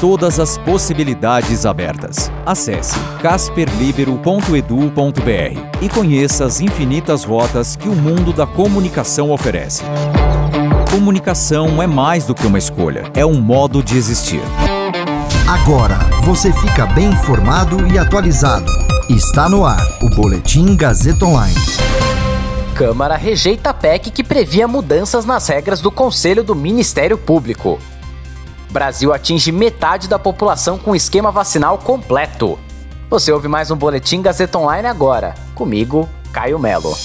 Todas as possibilidades abertas. Acesse casperlibero.edu.br e conheça as infinitas rotas que o mundo da comunicação oferece. Comunicação é mais do que uma escolha, é um modo de existir. Agora você fica bem informado e atualizado. Está no ar o Boletim Gazeta Online. Câmara rejeita a PEC que previa mudanças nas regras do Conselho do Ministério Público. Brasil atinge metade da população com esquema vacinal completo. Você ouve mais um Boletim Gazeta Online agora. Comigo, Caio Melo.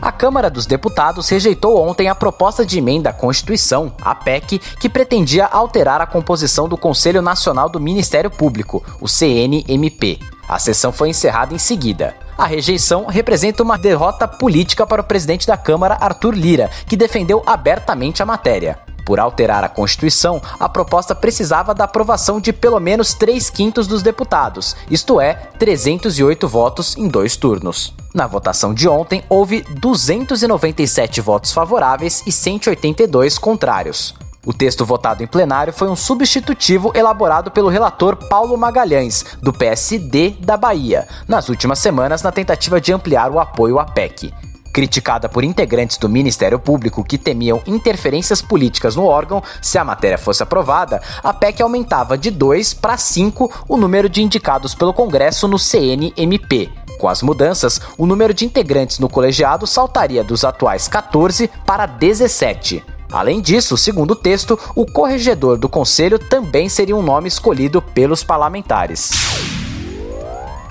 A Câmara dos Deputados rejeitou ontem a proposta de emenda à Constituição, a PEC, que pretendia alterar a composição do Conselho Nacional do Ministério Público, o CNMP. A sessão foi encerrada em seguida. A rejeição representa uma derrota política para o presidente da Câmara, Arthur Lira, que defendeu abertamente a matéria. Por alterar a Constituição, a proposta precisava da aprovação de pelo menos 3 quintos dos deputados, isto é, 308 votos em dois turnos. Na votação de ontem, houve 297 votos favoráveis e 182 contrários. O texto votado em plenário foi um substitutivo elaborado pelo relator Paulo Magalhães, do PSD da Bahia, nas últimas semanas na tentativa de ampliar o apoio à PEC. Criticada por integrantes do Ministério Público que temiam interferências políticas no órgão, se a matéria fosse aprovada, a PEC aumentava de 2 para 5 o número de indicados pelo Congresso no CNMP. Com as mudanças, o número de integrantes no colegiado saltaria dos atuais 14 para 17. Além disso, segundo o texto, o corregedor do conselho também seria um nome escolhido pelos parlamentares.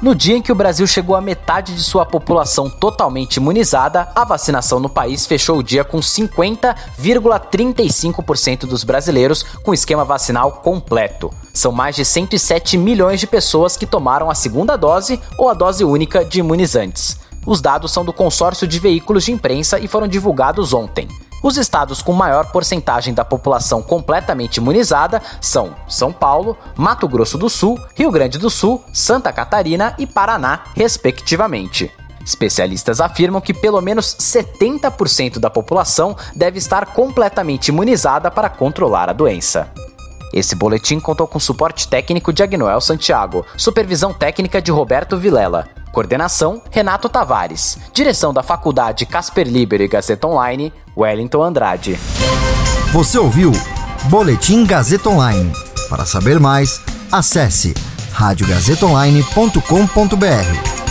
No dia em que o Brasil chegou à metade de sua população totalmente imunizada, a vacinação no país fechou o dia com 50,35% dos brasileiros com esquema vacinal completo. São mais de 107 milhões de pessoas que tomaram a segunda dose ou a dose única de imunizantes. Os dados são do consórcio de veículos de imprensa e foram divulgados ontem. Os estados com maior porcentagem da população completamente imunizada são São Paulo, Mato Grosso do Sul, Rio Grande do Sul, Santa Catarina e Paraná, respectivamente. Especialistas afirmam que pelo menos 70% da população deve estar completamente imunizada para controlar a doença. Esse boletim contou com suporte técnico de Agnoel Santiago, supervisão técnica de Roberto Vilela, coordenação Renato Tavares, direção da Faculdade Casper Libero e Gazeta Online, Wellington Andrade. Você ouviu Boletim Gazeta Online. Para saber mais, acesse radiogazetaonline.com.br.